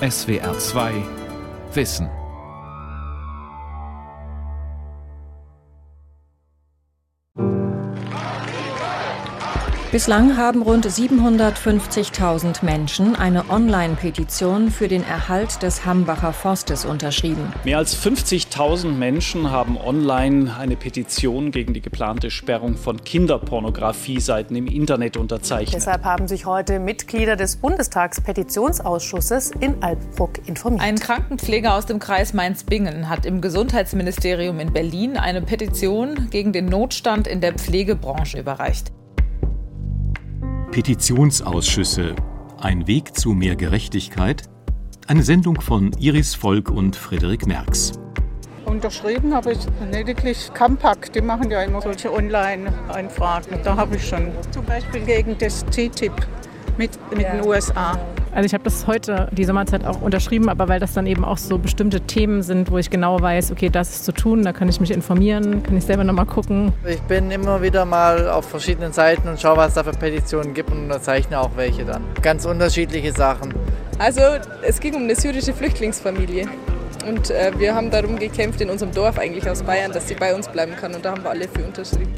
SWR 2 Wissen. Bislang haben rund 750.000 Menschen eine Online-Petition für den Erhalt des Hambacher Forstes unterschrieben. Mehr als 50.000 Menschen haben online eine Petition gegen die geplante Sperrung von Kinderpornografie-Seiten im Internet unterzeichnet. Deshalb haben sich heute Mitglieder des Bundestagspetitionsausschusses in Alpbruck informiert. Ein Krankenpfleger aus dem Kreis Mainz-Bingen hat im Gesundheitsministerium in Berlin eine Petition gegen den Notstand in der Pflegebranche überreicht. Petitionsausschüsse. Ein Weg zu mehr Gerechtigkeit. Eine Sendung von Iris Volk und Frederik Merks. Unterschrieben habe ich lediglich Campak. Die machen ja immer solche Online-Einfragen. Da habe ich schon zum Beispiel gegen das TTIP mit, mit den USA. Also ich habe das heute, die Sommerzeit, auch unterschrieben, aber weil das dann eben auch so bestimmte Themen sind, wo ich genau weiß, okay, das ist zu tun, da kann ich mich informieren, kann ich selber nochmal gucken. Ich bin immer wieder mal auf verschiedenen Seiten und schaue, was da für Petitionen gibt und unterzeichne auch welche dann. Ganz unterschiedliche Sachen. Also es ging um eine syrische Flüchtlingsfamilie. Und äh, wir haben darum gekämpft in unserem Dorf eigentlich aus Bayern, dass sie bei uns bleiben kann. Und da haben wir alle für unterschrieben.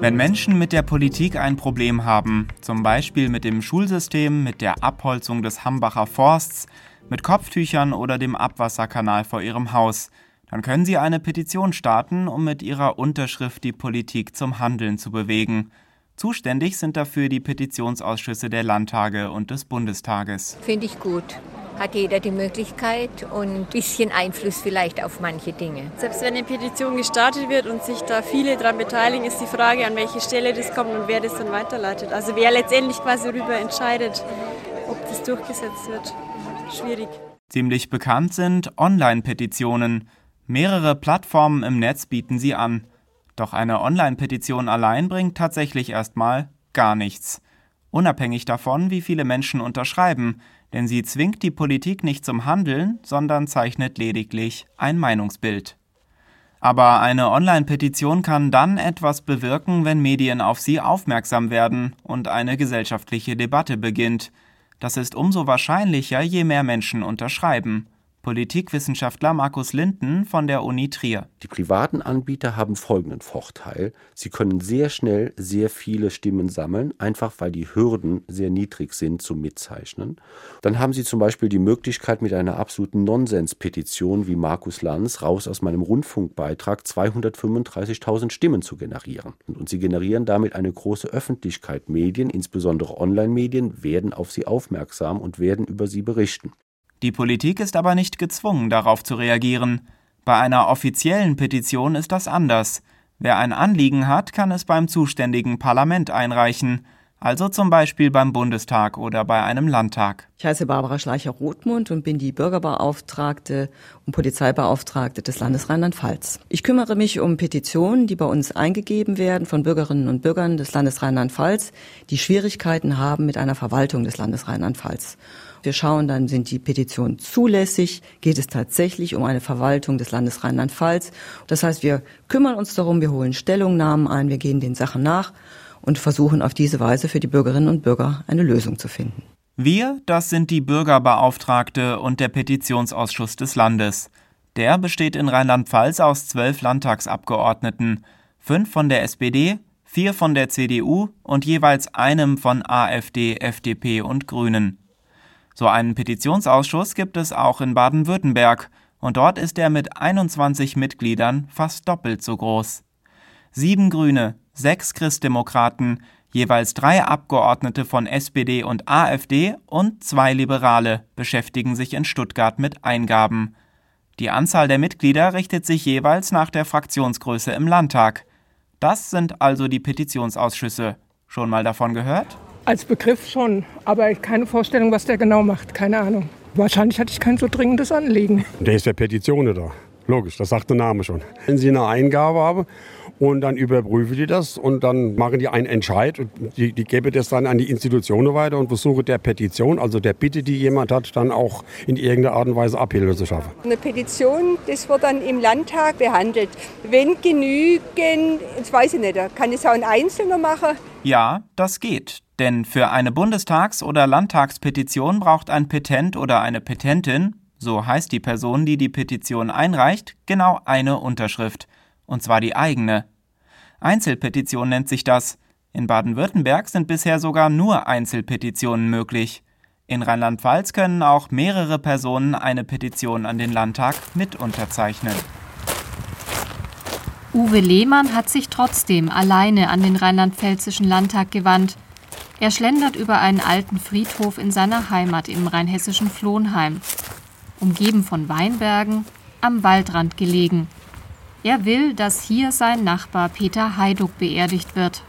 Wenn Menschen mit der Politik ein Problem haben, zum Beispiel mit dem Schulsystem, mit der Abholzung des Hambacher Forsts, mit Kopftüchern oder dem Abwasserkanal vor ihrem Haus, dann können sie eine Petition starten, um mit ihrer Unterschrift die Politik zum Handeln zu bewegen. Zuständig sind dafür die Petitionsausschüsse der Landtage und des Bundestages. Finde ich gut hat jeder die Möglichkeit und ein bisschen Einfluss vielleicht auf manche Dinge. Selbst wenn eine Petition gestartet wird und sich da viele daran beteiligen, ist die Frage, an welche Stelle das kommt und wer das dann weiterleitet. Also wer letztendlich quasi darüber entscheidet, ob das durchgesetzt wird. Schwierig. Ziemlich bekannt sind Online-Petitionen. Mehrere Plattformen im Netz bieten sie an. Doch eine Online-Petition allein bringt tatsächlich erstmal gar nichts. Unabhängig davon, wie viele Menschen unterschreiben, denn sie zwingt die Politik nicht zum Handeln, sondern zeichnet lediglich ein Meinungsbild. Aber eine Online-Petition kann dann etwas bewirken, wenn Medien auf sie aufmerksam werden und eine gesellschaftliche Debatte beginnt. Das ist umso wahrscheinlicher, je mehr Menschen unterschreiben. Politikwissenschaftler Markus Linden von der Uni Trier. Die privaten Anbieter haben folgenden Vorteil. Sie können sehr schnell sehr viele Stimmen sammeln, einfach weil die Hürden sehr niedrig sind zum Mitzeichnen. Dann haben sie zum Beispiel die Möglichkeit, mit einer absoluten Nonsens-Petition wie Markus Lanz raus aus meinem Rundfunkbeitrag 235.000 Stimmen zu generieren. Und sie generieren damit eine große Öffentlichkeit. Medien, insbesondere Online-Medien, werden auf sie aufmerksam und werden über sie berichten. Die Politik ist aber nicht gezwungen, darauf zu reagieren. Bei einer offiziellen Petition ist das anders. Wer ein Anliegen hat, kann es beim zuständigen Parlament einreichen, also zum Beispiel beim Bundestag oder bei einem Landtag. Ich heiße Barbara Schleicher-Rothmund und bin die Bürgerbeauftragte und Polizeibeauftragte des Landes Rheinland-Pfalz. Ich kümmere mich um Petitionen, die bei uns eingegeben werden von Bürgerinnen und Bürgern des Landes Rheinland-Pfalz, die Schwierigkeiten haben mit einer Verwaltung des Landes Rheinland-Pfalz. Wir schauen dann, sind die Petitionen zulässig? Geht es tatsächlich um eine Verwaltung des Landes Rheinland-Pfalz? Das heißt, wir kümmern uns darum, wir holen Stellungnahmen ein, wir gehen den Sachen nach und versuchen auf diese Weise für die Bürgerinnen und Bürger eine Lösung zu finden. Wir, das sind die Bürgerbeauftragte und der Petitionsausschuss des Landes. Der besteht in Rheinland-Pfalz aus zwölf Landtagsabgeordneten, fünf von der SPD, vier von der CDU und jeweils einem von AfD, FDP und Grünen. So einen Petitionsausschuss gibt es auch in Baden-Württemberg, und dort ist er mit 21 Mitgliedern fast doppelt so groß. Sieben Grüne, sechs Christdemokraten, jeweils drei Abgeordnete von SPD und AfD und zwei Liberale beschäftigen sich in Stuttgart mit Eingaben. Die Anzahl der Mitglieder richtet sich jeweils nach der Fraktionsgröße im Landtag. Das sind also die Petitionsausschüsse. Schon mal davon gehört? Als Begriff schon, aber keine Vorstellung, was der genau macht. Keine Ahnung. Wahrscheinlich hatte ich kein so dringendes Anliegen. Der ist der Petitioner da. Logisch, das sagt der Name schon. Wenn Sie eine Eingabe haben und dann überprüfen die das und dann machen die einen Entscheid und die, die geben das dann an die Institutionen weiter und versuchen der Petition, also der Bitte, die jemand hat, dann auch in irgendeiner Art und Weise Abhilfe zu schaffen. Eine Petition, das wird dann im Landtag behandelt. Wenn genügend, das weiß ich nicht, kann es auch ein Einzelner machen? Ja, das geht. Denn für eine Bundestags- oder Landtagspetition braucht ein Petent oder eine Petentin, so heißt die Person, die die Petition einreicht, genau eine Unterschrift. Und zwar die eigene. Einzelpetition nennt sich das. In Baden-Württemberg sind bisher sogar nur Einzelpetitionen möglich. In Rheinland-Pfalz können auch mehrere Personen eine Petition an den Landtag mit unterzeichnen. Uwe Lehmann hat sich trotzdem alleine an den rheinland-pfälzischen Landtag gewandt. Er schlendert über einen alten Friedhof in seiner Heimat im rheinhessischen Flohnheim. Umgeben von Weinbergen, am Waldrand gelegen. Er will, dass hier sein Nachbar Peter Heiduck beerdigt wird.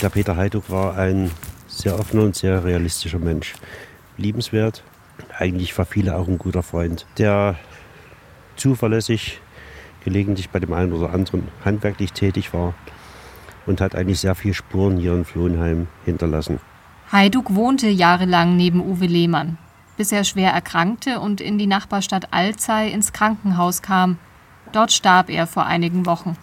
Der Peter Heiduck war ein sehr offener und sehr realistischer Mensch. Liebenswert, eigentlich war viele auch ein guter Freund, der zuverlässig, gelegentlich bei dem einen oder anderen handwerklich tätig war und hat eigentlich sehr viele Spuren hier in Flohenheim hinterlassen. Heiduck wohnte jahrelang neben Uwe Lehmann, bis er schwer erkrankte und in die Nachbarstadt Alzey ins Krankenhaus kam. Dort starb er vor einigen Wochen.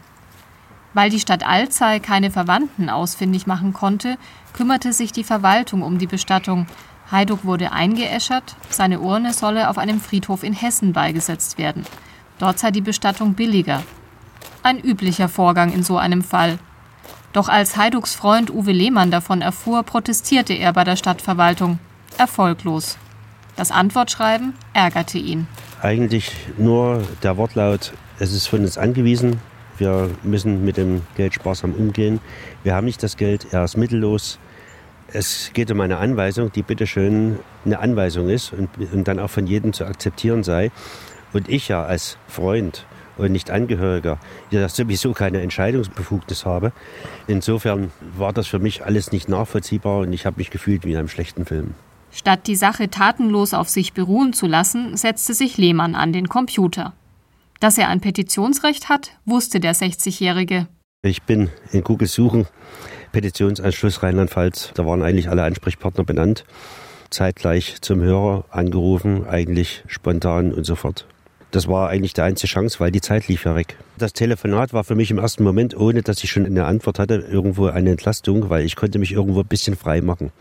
Weil die Stadt Alzey keine Verwandten ausfindig machen konnte, kümmerte sich die Verwaltung um die Bestattung. Heiduck wurde eingeäschert, seine Urne solle auf einem Friedhof in Hessen beigesetzt werden. Dort sei die Bestattung billiger. Ein üblicher Vorgang in so einem Fall. Doch als Heiducks Freund Uwe Lehmann davon erfuhr, protestierte er bei der Stadtverwaltung. Erfolglos. Das Antwortschreiben ärgerte ihn. Eigentlich nur der Wortlaut, es ist von uns angewiesen. Wir müssen mit dem Geld sparsam umgehen. Wir haben nicht das Geld, er ist mittellos. Es geht um eine Anweisung, die bitteschön eine Anweisung ist und, und dann auch von jedem zu akzeptieren sei. Und ich ja als Freund und nicht Angehöriger ja sowieso keine Entscheidungsbefugnis habe. Insofern war das für mich alles nicht nachvollziehbar und ich habe mich gefühlt wie in einem schlechten Film. Statt die Sache tatenlos auf sich beruhen zu lassen, setzte sich Lehmann an den Computer. Dass er ein Petitionsrecht hat, wusste der 60-Jährige. Ich bin in Google suchen, Petitionsausschuss Rheinland-Pfalz. Da waren eigentlich alle Ansprechpartner benannt. Zeitgleich zum Hörer angerufen, eigentlich spontan und sofort. Das war eigentlich die einzige Chance, weil die Zeit lief ja weg. Das Telefonat war für mich im ersten Moment, ohne dass ich schon eine Antwort hatte, irgendwo eine Entlastung, weil ich konnte mich irgendwo ein bisschen frei machen.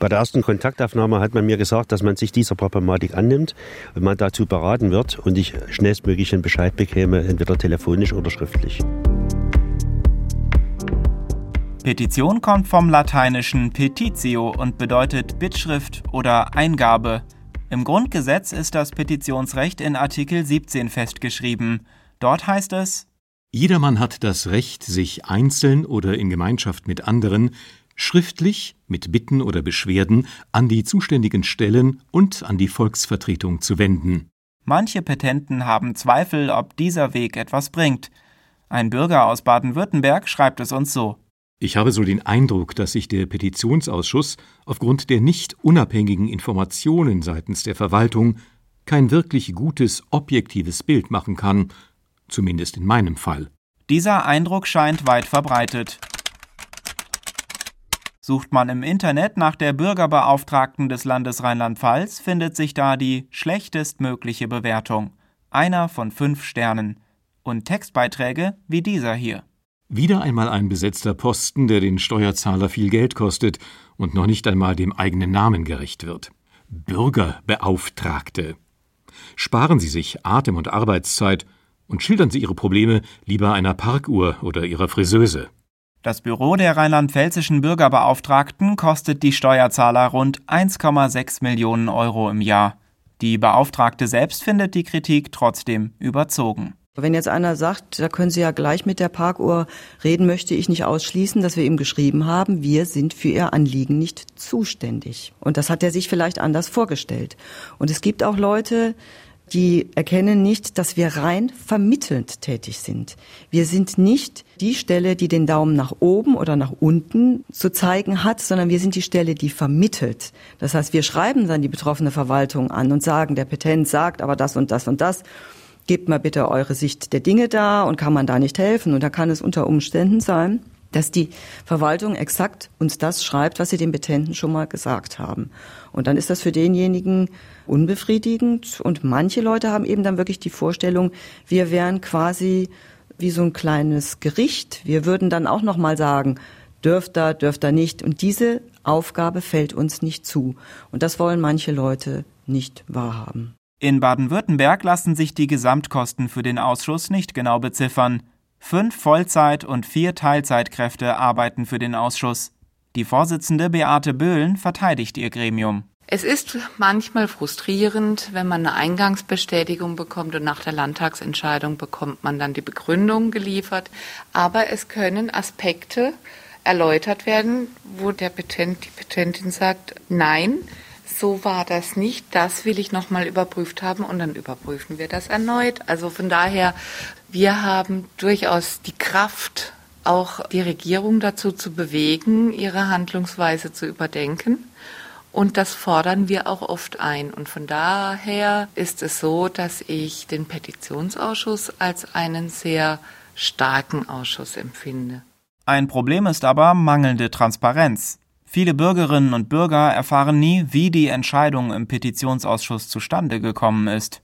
Bei der ersten Kontaktaufnahme hat man mir gesagt, dass man sich dieser Problematik annimmt und man dazu beraten wird und ich schnellstmöglich einen Bescheid bekäme, entweder telefonisch oder schriftlich. Petition kommt vom lateinischen petitio und bedeutet Bittschrift oder Eingabe. Im Grundgesetz ist das Petitionsrecht in Artikel 17 festgeschrieben. Dort heißt es Jedermann hat das Recht, sich einzeln oder in Gemeinschaft mit anderen schriftlich mit Bitten oder Beschwerden an die zuständigen Stellen und an die Volksvertretung zu wenden. Manche Petenten haben Zweifel, ob dieser Weg etwas bringt. Ein Bürger aus Baden-Württemberg schreibt es uns so. Ich habe so den Eindruck, dass sich der Petitionsausschuss aufgrund der nicht unabhängigen Informationen seitens der Verwaltung kein wirklich gutes, objektives Bild machen kann, zumindest in meinem Fall. Dieser Eindruck scheint weit verbreitet. Sucht man im Internet nach der Bürgerbeauftragten des Landes Rheinland-Pfalz, findet sich da die schlechtestmögliche Bewertung. Einer von fünf Sternen. Und Textbeiträge wie dieser hier. Wieder einmal ein besetzter Posten, der den Steuerzahler viel Geld kostet und noch nicht einmal dem eigenen Namen gerecht wird. Bürgerbeauftragte. Sparen Sie sich Atem- und Arbeitszeit und schildern Sie Ihre Probleme lieber einer Parkuhr oder Ihrer Friseuse. Das Büro der rheinland-pfälzischen Bürgerbeauftragten kostet die Steuerzahler rund 1,6 Millionen Euro im Jahr. Die Beauftragte selbst findet die Kritik trotzdem überzogen. Wenn jetzt einer sagt, da können Sie ja gleich mit der Parkuhr reden, möchte ich nicht ausschließen, dass wir ihm geschrieben haben, wir sind für Ihr Anliegen nicht zuständig. Und das hat er sich vielleicht anders vorgestellt. Und es gibt auch Leute, die erkennen nicht, dass wir rein vermittelnd tätig sind. Wir sind nicht die Stelle, die den Daumen nach oben oder nach unten zu zeigen hat, sondern wir sind die Stelle, die vermittelt. Das heißt, wir schreiben dann die betroffene Verwaltung an und sagen, der Petent sagt aber das und das und das. Gebt mal bitte eure Sicht der Dinge da und kann man da nicht helfen. Und da kann es unter Umständen sein, dass die Verwaltung exakt uns das schreibt, was sie den Petenten schon mal gesagt haben. Und dann ist das für denjenigen unbefriedigend. Und manche Leute haben eben dann wirklich die Vorstellung, wir wären quasi wie so ein kleines Gericht. Wir würden dann auch noch mal sagen, dürft er, dürft er nicht. Und diese Aufgabe fällt uns nicht zu. Und das wollen manche Leute nicht wahrhaben. In Baden-Württemberg lassen sich die Gesamtkosten für den Ausschuss nicht genau beziffern. Fünf Vollzeit- und vier Teilzeitkräfte arbeiten für den Ausschuss. Die Vorsitzende Beate Böhlen verteidigt ihr Gremium. Es ist manchmal frustrierend, wenn man eine Eingangsbestätigung bekommt und nach der Landtagsentscheidung bekommt man dann die Begründung geliefert. Aber es können Aspekte erläutert werden, wo der Petent, die Petentin sagt, nein, so war das nicht, das will ich nochmal überprüft haben und dann überprüfen wir das erneut. Also von daher, wir haben durchaus die Kraft, auch die Regierung dazu zu bewegen, ihre Handlungsweise zu überdenken. Und das fordern wir auch oft ein. Und von daher ist es so, dass ich den Petitionsausschuss als einen sehr starken Ausschuss empfinde. Ein Problem ist aber mangelnde Transparenz. Viele Bürgerinnen und Bürger erfahren nie, wie die Entscheidung im Petitionsausschuss zustande gekommen ist.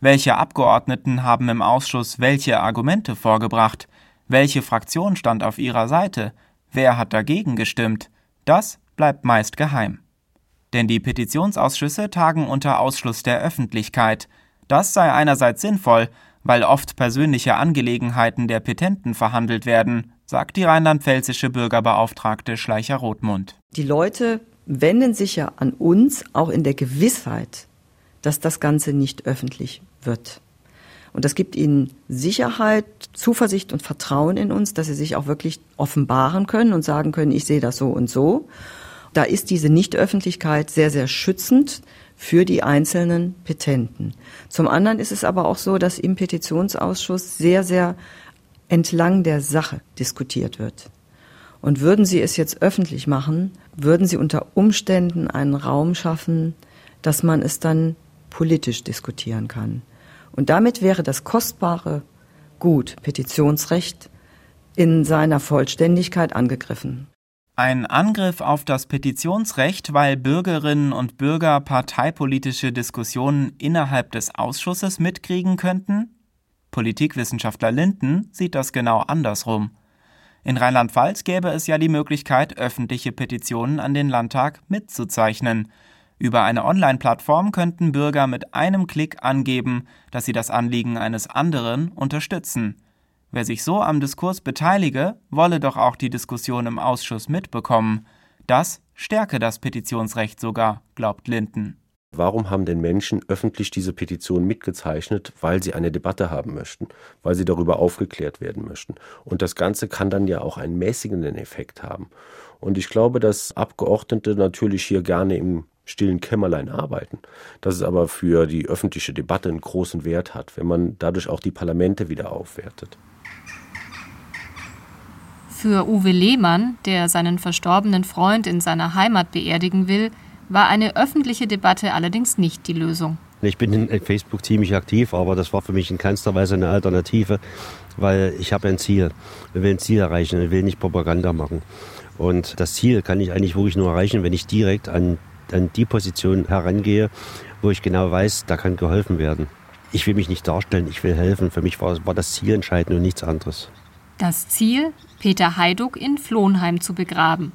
Welche Abgeordneten haben im Ausschuss welche Argumente vorgebracht? Welche Fraktion stand auf ihrer Seite? Wer hat dagegen gestimmt? Das bleibt meist geheim. Denn die Petitionsausschüsse tagen unter Ausschluss der Öffentlichkeit. Das sei einerseits sinnvoll, weil oft persönliche Angelegenheiten der Petenten verhandelt werden, sagt die rheinland-pfälzische Bürgerbeauftragte Schleicher-Rothmund. Die Leute wenden sich ja an uns auch in der Gewissheit, dass das Ganze nicht öffentlich wird. Und das gibt ihnen Sicherheit, Zuversicht und Vertrauen in uns, dass sie sich auch wirklich offenbaren können und sagen können, ich sehe das so und so. Da ist diese Nichtöffentlichkeit sehr, sehr schützend für die einzelnen Petenten. Zum anderen ist es aber auch so, dass im Petitionsausschuss sehr, sehr entlang der Sache diskutiert wird. Und würden Sie es jetzt öffentlich machen, würden Sie unter Umständen einen Raum schaffen, dass man es dann politisch diskutieren kann. Und damit wäre das kostbare Gut Petitionsrecht in seiner Vollständigkeit angegriffen. Ein Angriff auf das Petitionsrecht, weil Bürgerinnen und Bürger parteipolitische Diskussionen innerhalb des Ausschusses mitkriegen könnten? Politikwissenschaftler Linden sieht das genau andersrum. In Rheinland-Pfalz gäbe es ja die Möglichkeit, öffentliche Petitionen an den Landtag mitzuzeichnen. Über eine Online-Plattform könnten Bürger mit einem Klick angeben, dass sie das Anliegen eines anderen unterstützen. Wer sich so am Diskurs beteilige, wolle doch auch die Diskussion im Ausschuss mitbekommen. Das stärke das Petitionsrecht sogar, glaubt Linden. Warum haben denn Menschen öffentlich diese Petition mitgezeichnet? Weil sie eine Debatte haben möchten, weil sie darüber aufgeklärt werden möchten. Und das Ganze kann dann ja auch einen mäßigenden Effekt haben. Und ich glaube, dass Abgeordnete natürlich hier gerne im stillen Kämmerlein arbeiten, dass es aber für die öffentliche Debatte einen großen Wert hat, wenn man dadurch auch die Parlamente wieder aufwertet. Für Uwe Lehmann, der seinen verstorbenen Freund in seiner Heimat beerdigen will, war eine öffentliche Debatte allerdings nicht die Lösung. Ich bin in Facebook ziemlich aktiv, aber das war für mich in keinster Weise eine Alternative, weil ich habe ein Ziel. Ich will ein Ziel erreichen, ich will nicht Propaganda machen. Und das Ziel kann ich eigentlich wirklich nur erreichen, wenn ich direkt an, an die Position herangehe, wo ich genau weiß, da kann geholfen werden. Ich will mich nicht darstellen, ich will helfen. Für mich war, war das Ziel entscheidend und nichts anderes. Das Ziel, Peter Heiduck in Flohnheim zu begraben.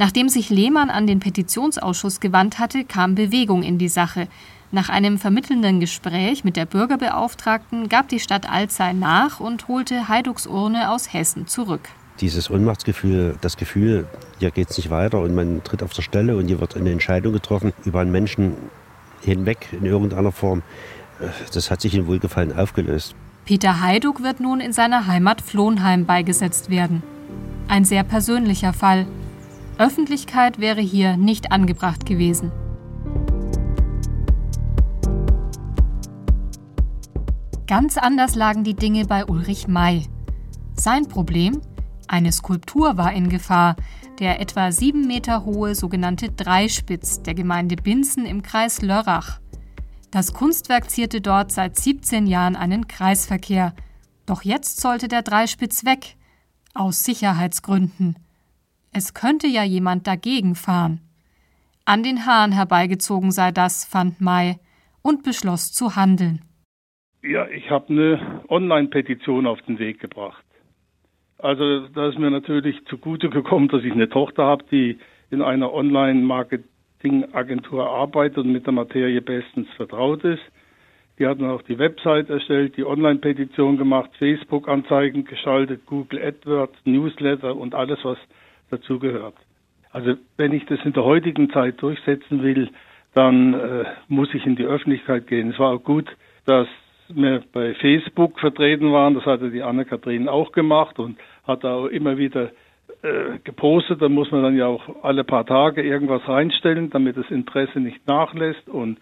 Nachdem sich Lehmann an den Petitionsausschuss gewandt hatte, kam Bewegung in die Sache. Nach einem vermittelnden Gespräch mit der Bürgerbeauftragten gab die Stadt Alzey nach und holte Heiducks Urne aus Hessen zurück. Dieses Ohnmachtsgefühl, das Gefühl, hier geht es nicht weiter und man tritt auf der Stelle und hier wird eine Entscheidung getroffen über einen Menschen hinweg in irgendeiner Form, das hat sich in Wohlgefallen aufgelöst. Peter Heiduck wird nun in seiner Heimat Flohnheim beigesetzt werden. Ein sehr persönlicher Fall. Öffentlichkeit wäre hier nicht angebracht gewesen. Ganz anders lagen die Dinge bei Ulrich May. Sein Problem? Eine Skulptur war in Gefahr, der etwa sieben Meter hohe sogenannte Dreispitz der Gemeinde Binzen im Kreis Lörrach. Das Kunstwerk zierte dort seit 17 Jahren einen Kreisverkehr. Doch jetzt sollte der Dreispitz weg. Aus Sicherheitsgründen. Es könnte ja jemand dagegen fahren. An den Haaren herbeigezogen sei das, fand May und beschloss zu handeln. Ja, ich habe eine Online-Petition auf den Weg gebracht. Also da ist mir natürlich zugute gekommen, dass ich eine Tochter habe, die in einer Online-Marketing-Agentur arbeitet und mit der Materie bestens vertraut ist. Die hat dann auch die Website erstellt, die Online-Petition gemacht, Facebook-Anzeigen geschaltet, Google AdWords, Newsletter und alles, was dazugehört. Also wenn ich das in der heutigen Zeit durchsetzen will, dann äh, muss ich in die Öffentlichkeit gehen. Es war auch gut, dass wir bei Facebook vertreten waren. Das hatte die Anne-Kathrin auch gemacht und hat auch immer wieder äh, gepostet. Da muss man dann ja auch alle paar Tage irgendwas reinstellen, damit das Interesse nicht nachlässt und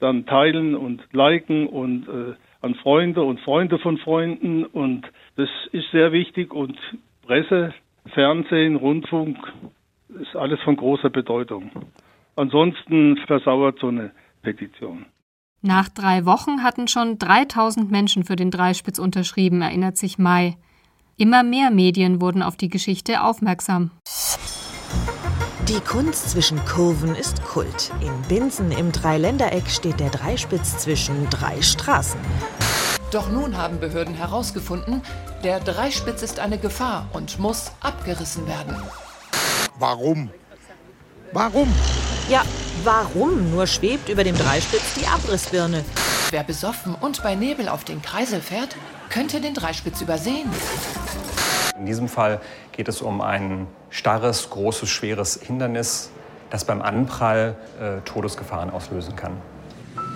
dann teilen und liken und äh, an Freunde und Freunde von Freunden. Und das ist sehr wichtig und Presse, Fernsehen, Rundfunk ist alles von großer Bedeutung. Ansonsten versauert so eine Petition. Nach drei Wochen hatten schon 3000 Menschen für den Dreispitz unterschrieben, erinnert sich Mai. Immer mehr Medien wurden auf die Geschichte aufmerksam. Die Kunst zwischen Kurven ist Kult. In Binsen im Dreiländereck steht der Dreispitz zwischen drei Straßen. Doch nun haben Behörden herausgefunden, der Dreispitz ist eine Gefahr und muss abgerissen werden. Warum? Warum? Ja, warum nur schwebt über dem Dreispitz die Abrissbirne? Wer besoffen und bei Nebel auf den Kreisel fährt, könnte den Dreispitz übersehen. In diesem Fall geht es um ein starres, großes, schweres Hindernis, das beim Anprall äh, Todesgefahren auslösen kann.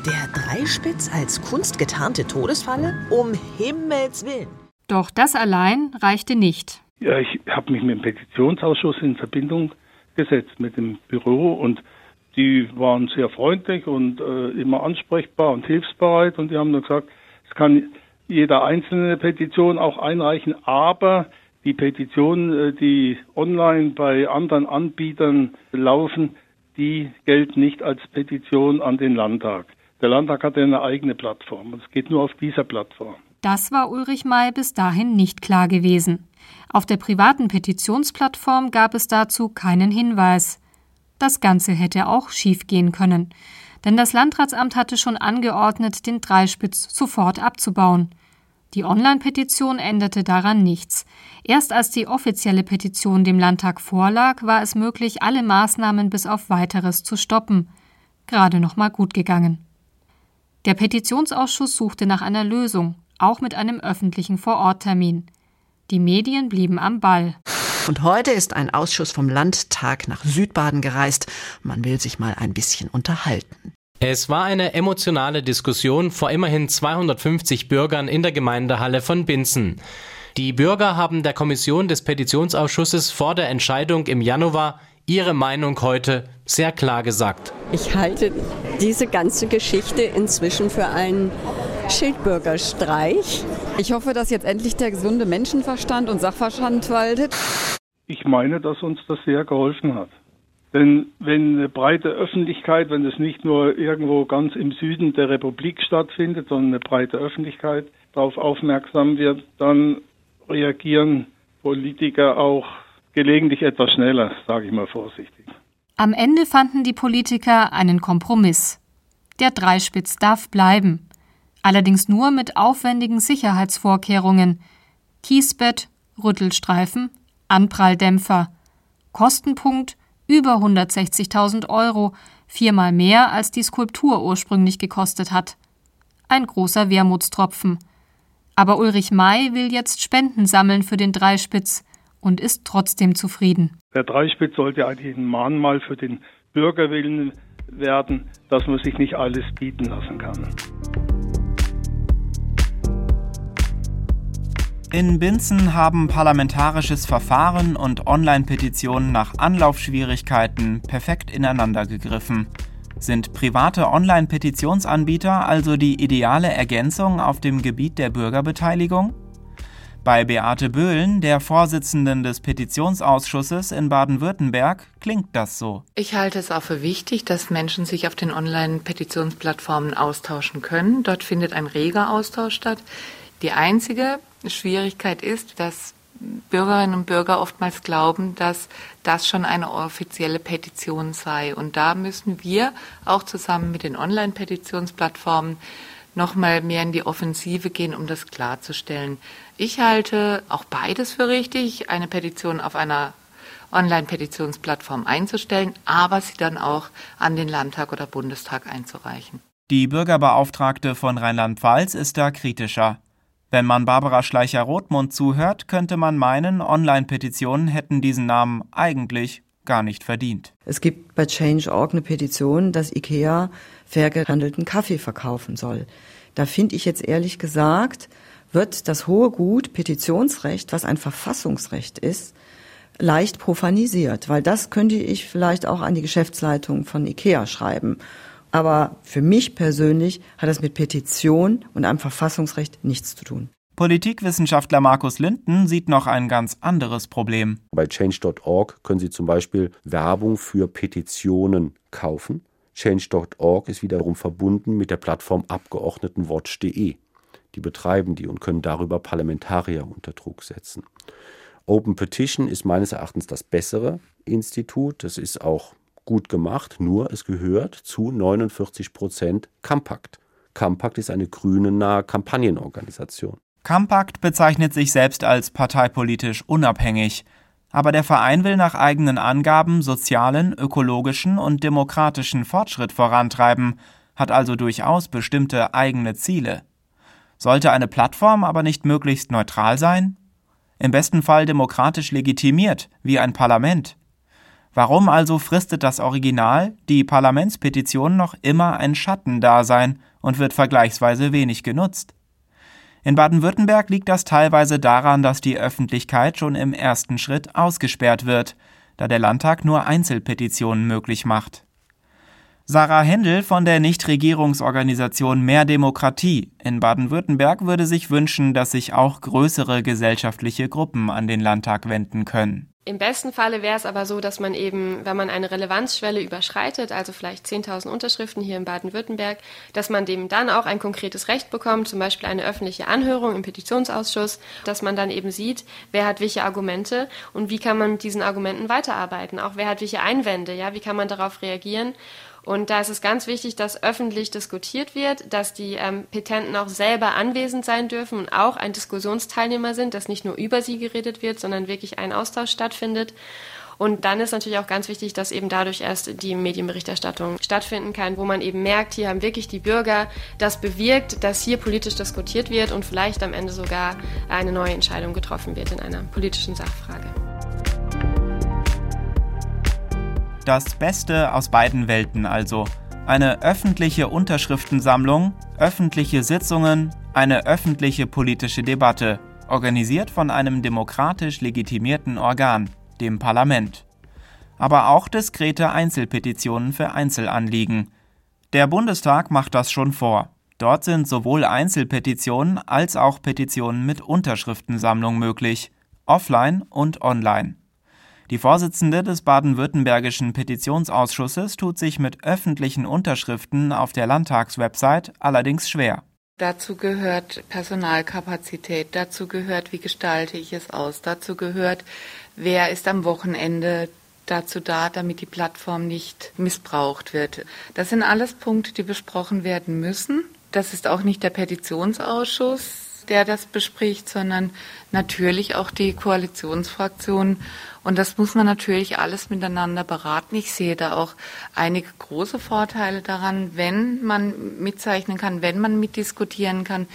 Der Dreispitz als kunstgetarnte Todesfalle? Um Himmels Willen. Doch das allein reichte nicht. Ja, ich habe mich mit dem Petitionsausschuss in Verbindung gesetzt, mit dem Büro und die waren sehr freundlich und äh, immer ansprechbar und hilfsbereit und die haben dann gesagt, es kann jeder einzelne Petition auch einreichen, aber die Petitionen, äh, die online bei anderen Anbietern laufen, die gelten nicht als Petition an den Landtag. Der Landtag hat ja eine eigene Plattform und es geht nur auf dieser Plattform. Das war Ulrich May bis dahin nicht klar gewesen. Auf der privaten Petitionsplattform gab es dazu keinen Hinweis. Das Ganze hätte auch schiefgehen können. Denn das Landratsamt hatte schon angeordnet, den Dreispitz sofort abzubauen. Die Online-Petition änderte daran nichts. Erst als die offizielle Petition dem Landtag vorlag, war es möglich, alle Maßnahmen bis auf weiteres zu stoppen. Gerade noch mal gut gegangen. Der Petitionsausschuss suchte nach einer Lösung auch mit einem öffentlichen Vororttermin. Die Medien blieben am Ball. Und heute ist ein Ausschuss vom Landtag nach Südbaden gereist. Man will sich mal ein bisschen unterhalten. Es war eine emotionale Diskussion vor immerhin 250 Bürgern in der Gemeindehalle von Binzen. Die Bürger haben der Kommission des Petitionsausschusses vor der Entscheidung im Januar ihre Meinung heute sehr klar gesagt. Ich halte diese ganze Geschichte inzwischen für einen Schildbürgerstreich. Ich hoffe, dass jetzt endlich der gesunde Menschenverstand und Sachverstand waltet. Ich meine, dass uns das sehr geholfen hat. Denn wenn eine breite Öffentlichkeit, wenn es nicht nur irgendwo ganz im Süden der Republik stattfindet, sondern eine breite Öffentlichkeit darauf aufmerksam wird, dann reagieren Politiker auch gelegentlich etwas schneller, sage ich mal vorsichtig. Am Ende fanden die Politiker einen Kompromiss. Der Dreispitz darf bleiben allerdings nur mit aufwendigen Sicherheitsvorkehrungen Kiesbett, Rüttelstreifen, Anpralldämpfer. Kostenpunkt über 160.000 Euro, viermal mehr als die Skulptur ursprünglich gekostet hat. Ein großer Wermutstropfen. Aber Ulrich May will jetzt Spenden sammeln für den Dreispitz und ist trotzdem zufrieden. Der Dreispitz sollte eigentlich ein Mahnmal für den Bürgerwillen werden, dass man sich nicht alles bieten lassen kann. In Binzen haben parlamentarisches Verfahren und Online-Petitionen nach Anlaufschwierigkeiten perfekt ineinander gegriffen. Sind private Online-Petitionsanbieter also die ideale Ergänzung auf dem Gebiet der Bürgerbeteiligung? Bei Beate Böhlen, der Vorsitzenden des Petitionsausschusses in Baden-Württemberg, klingt das so. Ich halte es auch für wichtig, dass Menschen sich auf den Online-Petitionsplattformen austauschen können. Dort findet ein reger Austausch statt. Die einzige Schwierigkeit ist, dass Bürgerinnen und Bürger oftmals glauben, dass das schon eine offizielle Petition sei. Und da müssen wir auch zusammen mit den Online-Petitionsplattformen noch mal mehr in die Offensive gehen, um das klarzustellen. Ich halte auch beides für richtig, eine Petition auf einer Online-Petitionsplattform einzustellen, aber sie dann auch an den Landtag oder Bundestag einzureichen. Die Bürgerbeauftragte von Rheinland-Pfalz ist da kritischer. Wenn man Barbara Schleicher-Rothmund zuhört, könnte man meinen, Online-Petitionen hätten diesen Namen eigentlich gar nicht verdient. Es gibt bei Change.org eine Petition, dass IKEA fair gehandelten Kaffee verkaufen soll. Da finde ich jetzt ehrlich gesagt, wird das hohe Gut Petitionsrecht, was ein Verfassungsrecht ist, leicht profanisiert, weil das könnte ich vielleicht auch an die Geschäftsleitung von IKEA schreiben. Aber für mich persönlich hat das mit Petition und einem Verfassungsrecht nichts zu tun. Politikwissenschaftler Markus Linden sieht noch ein ganz anderes Problem. Bei change.org können Sie zum Beispiel Werbung für Petitionen kaufen. Change.org ist wiederum verbunden mit der Plattform Abgeordnetenwatch.de. Die betreiben die und können darüber Parlamentarier unter Druck setzen. Open Petition ist meines Erachtens das bessere Institut. Das ist auch gut gemacht, nur es gehört zu 49 Prozent Compact. Compact ist eine grünennahe Kampagnenorganisation. Compact bezeichnet sich selbst als parteipolitisch unabhängig, aber der Verein will nach eigenen Angaben sozialen, ökologischen und demokratischen Fortschritt vorantreiben, hat also durchaus bestimmte eigene Ziele. Sollte eine Plattform aber nicht möglichst neutral sein? Im besten Fall demokratisch legitimiert, wie ein Parlament. Warum also fristet das Original, die Parlamentspetition, noch immer ein Schattendasein und wird vergleichsweise wenig genutzt? In Baden-Württemberg liegt das teilweise daran, dass die Öffentlichkeit schon im ersten Schritt ausgesperrt wird, da der Landtag nur Einzelpetitionen möglich macht. Sarah Händel von der Nichtregierungsorganisation Mehr Demokratie in Baden-Württemberg würde sich wünschen, dass sich auch größere gesellschaftliche Gruppen an den Landtag wenden können. Im besten Falle wäre es aber so, dass man eben, wenn man eine Relevanzschwelle überschreitet, also vielleicht 10.000 Unterschriften hier in Baden-Württemberg, dass man dem dann auch ein konkretes Recht bekommt, zum Beispiel eine öffentliche Anhörung im Petitionsausschuss, dass man dann eben sieht, wer hat welche Argumente und wie kann man mit diesen Argumenten weiterarbeiten, auch wer hat welche Einwände, ja, wie kann man darauf reagieren und da ist es ganz wichtig, dass öffentlich diskutiert wird, dass die ähm, Petenten auch selber anwesend sein dürfen und auch ein Diskussionsteilnehmer sind, dass nicht nur über sie geredet wird, sondern wirklich ein Austausch stattfindet. Und dann ist natürlich auch ganz wichtig, dass eben dadurch erst die Medienberichterstattung stattfinden kann, wo man eben merkt, hier haben wirklich die Bürger das bewirkt, dass hier politisch diskutiert wird und vielleicht am Ende sogar eine neue Entscheidung getroffen wird in einer politischen Sachfrage. Das Beste aus beiden Welten also. Eine öffentliche Unterschriftensammlung, öffentliche Sitzungen, eine öffentliche politische Debatte, organisiert von einem demokratisch legitimierten Organ, dem Parlament. Aber auch diskrete Einzelpetitionen für Einzelanliegen. Der Bundestag macht das schon vor. Dort sind sowohl Einzelpetitionen als auch Petitionen mit Unterschriftensammlung möglich, offline und online. Die Vorsitzende des baden-württembergischen Petitionsausschusses tut sich mit öffentlichen Unterschriften auf der Landtagswebsite allerdings schwer. Dazu gehört Personalkapazität, dazu gehört, wie gestalte ich es aus, dazu gehört, wer ist am Wochenende dazu da, damit die Plattform nicht missbraucht wird. Das sind alles Punkte, die besprochen werden müssen. Das ist auch nicht der Petitionsausschuss, der das bespricht, sondern natürlich auch die Koalitionsfraktionen. Und das muss man natürlich alles miteinander beraten. Ich sehe da auch einige große Vorteile daran, wenn man mitzeichnen kann, wenn man mitdiskutieren kann,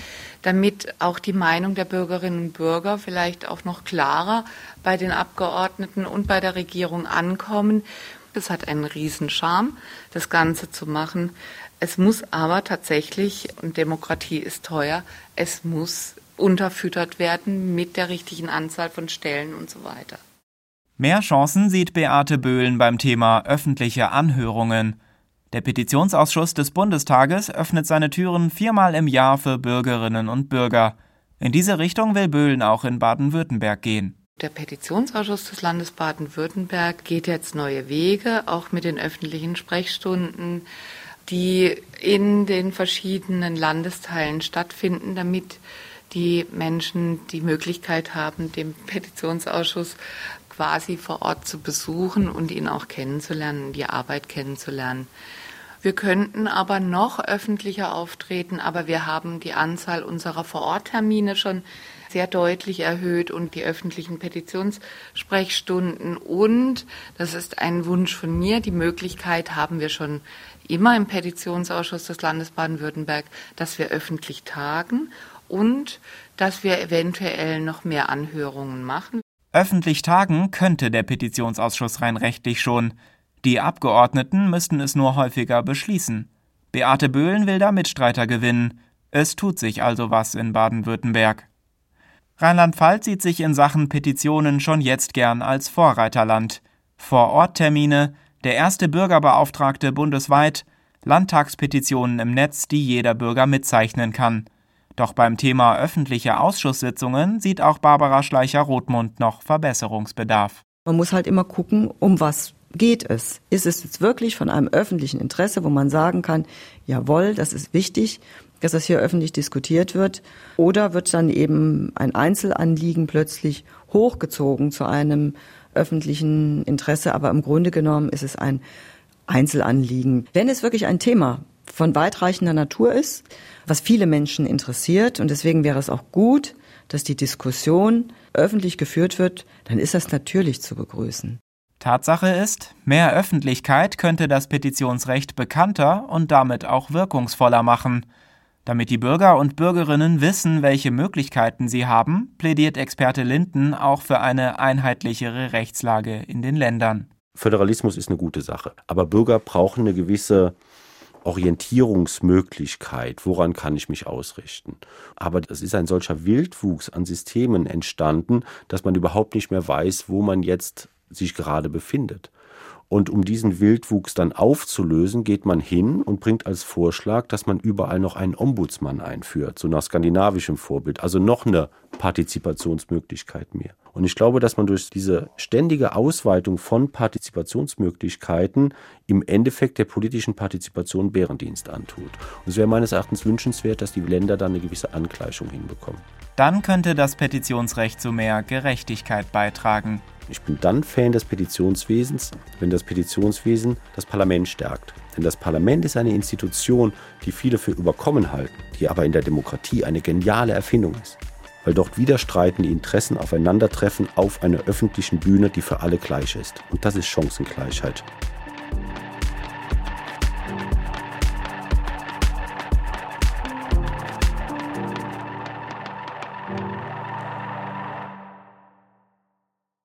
damit auch die Meinung der Bürgerinnen und Bürger vielleicht auch noch klarer bei den Abgeordneten und bei der Regierung ankommen. Es hat einen Riesenscharme, das Ganze zu machen. Es muss aber tatsächlich, und Demokratie ist teuer, es muss unterfüttert werden mit der richtigen Anzahl von Stellen und so weiter. Mehr Chancen sieht Beate Böhlen beim Thema öffentliche Anhörungen. Der Petitionsausschuss des Bundestages öffnet seine Türen viermal im Jahr für Bürgerinnen und Bürger. In diese Richtung will Böhlen auch in Baden-Württemberg gehen. Der Petitionsausschuss des Landes Baden-Württemberg geht jetzt neue Wege, auch mit den öffentlichen Sprechstunden, die in den verschiedenen Landesteilen stattfinden, damit die Menschen die Möglichkeit haben, den Petitionsausschuss quasi vor Ort zu besuchen und ihn auch kennenzulernen, die Arbeit kennenzulernen. Wir könnten aber noch öffentlicher auftreten, aber wir haben die Anzahl unserer Vororttermine schon sehr deutlich erhöht und die öffentlichen Petitionssprechstunden und, das ist ein Wunsch von mir, die Möglichkeit haben wir schon immer im Petitionsausschuss des Landes Baden-Württemberg, dass wir öffentlich tagen und dass wir eventuell noch mehr Anhörungen machen. Öffentlich tagen könnte der Petitionsausschuss rein rechtlich schon. Die Abgeordneten müssten es nur häufiger beschließen. Beate Böhlen will da Mitstreiter gewinnen. Es tut sich also was in Baden-Württemberg. Rheinland-Pfalz sieht sich in Sachen Petitionen schon jetzt gern als Vorreiterland. Vor-Ort-Termine, der erste Bürgerbeauftragte bundesweit, Landtagspetitionen im Netz, die jeder Bürger mitzeichnen kann. Doch beim Thema öffentliche Ausschusssitzungen sieht auch Barbara Schleicher-Rothmund noch Verbesserungsbedarf. Man muss halt immer gucken, um was geht es? Ist es jetzt wirklich von einem öffentlichen Interesse, wo man sagen kann, jawohl, das ist wichtig, dass das hier öffentlich diskutiert wird? Oder wird dann eben ein Einzelanliegen plötzlich hochgezogen zu einem öffentlichen Interesse? Aber im Grunde genommen ist es ein Einzelanliegen. Wenn es wirklich ein Thema von weitreichender Natur ist, was viele Menschen interessiert, und deswegen wäre es auch gut, dass die Diskussion öffentlich geführt wird, dann ist das natürlich zu begrüßen. Tatsache ist, mehr Öffentlichkeit könnte das Petitionsrecht bekannter und damit auch wirkungsvoller machen. Damit die Bürger und Bürgerinnen wissen, welche Möglichkeiten sie haben, plädiert Experte Linden auch für eine einheitlichere Rechtslage in den Ländern. Föderalismus ist eine gute Sache, aber Bürger brauchen eine gewisse Orientierungsmöglichkeit, woran kann ich mich ausrichten. Aber es ist ein solcher Wildwuchs an Systemen entstanden, dass man überhaupt nicht mehr weiß, wo man jetzt sich gerade befindet. Und um diesen Wildwuchs dann aufzulösen, geht man hin und bringt als Vorschlag, dass man überall noch einen Ombudsmann einführt, so nach skandinavischem Vorbild, also noch eine Partizipationsmöglichkeit mehr. Und ich glaube, dass man durch diese ständige Ausweitung von Partizipationsmöglichkeiten im Endeffekt der politischen Partizipation Bärendienst antut. Und es wäre meines Erachtens wünschenswert, dass die Länder da eine gewisse Angleichung hinbekommen. Dann könnte das Petitionsrecht zu mehr Gerechtigkeit beitragen. Ich bin dann Fan des Petitionswesens, wenn das Petitionswesen das Parlament stärkt. Denn das Parlament ist eine Institution, die viele für überkommen halten, die aber in der Demokratie eine geniale Erfindung ist. Weil dort widerstreitende Interessen aufeinandertreffen auf einer öffentlichen Bühne, die für alle gleich ist. Und das ist Chancengleichheit.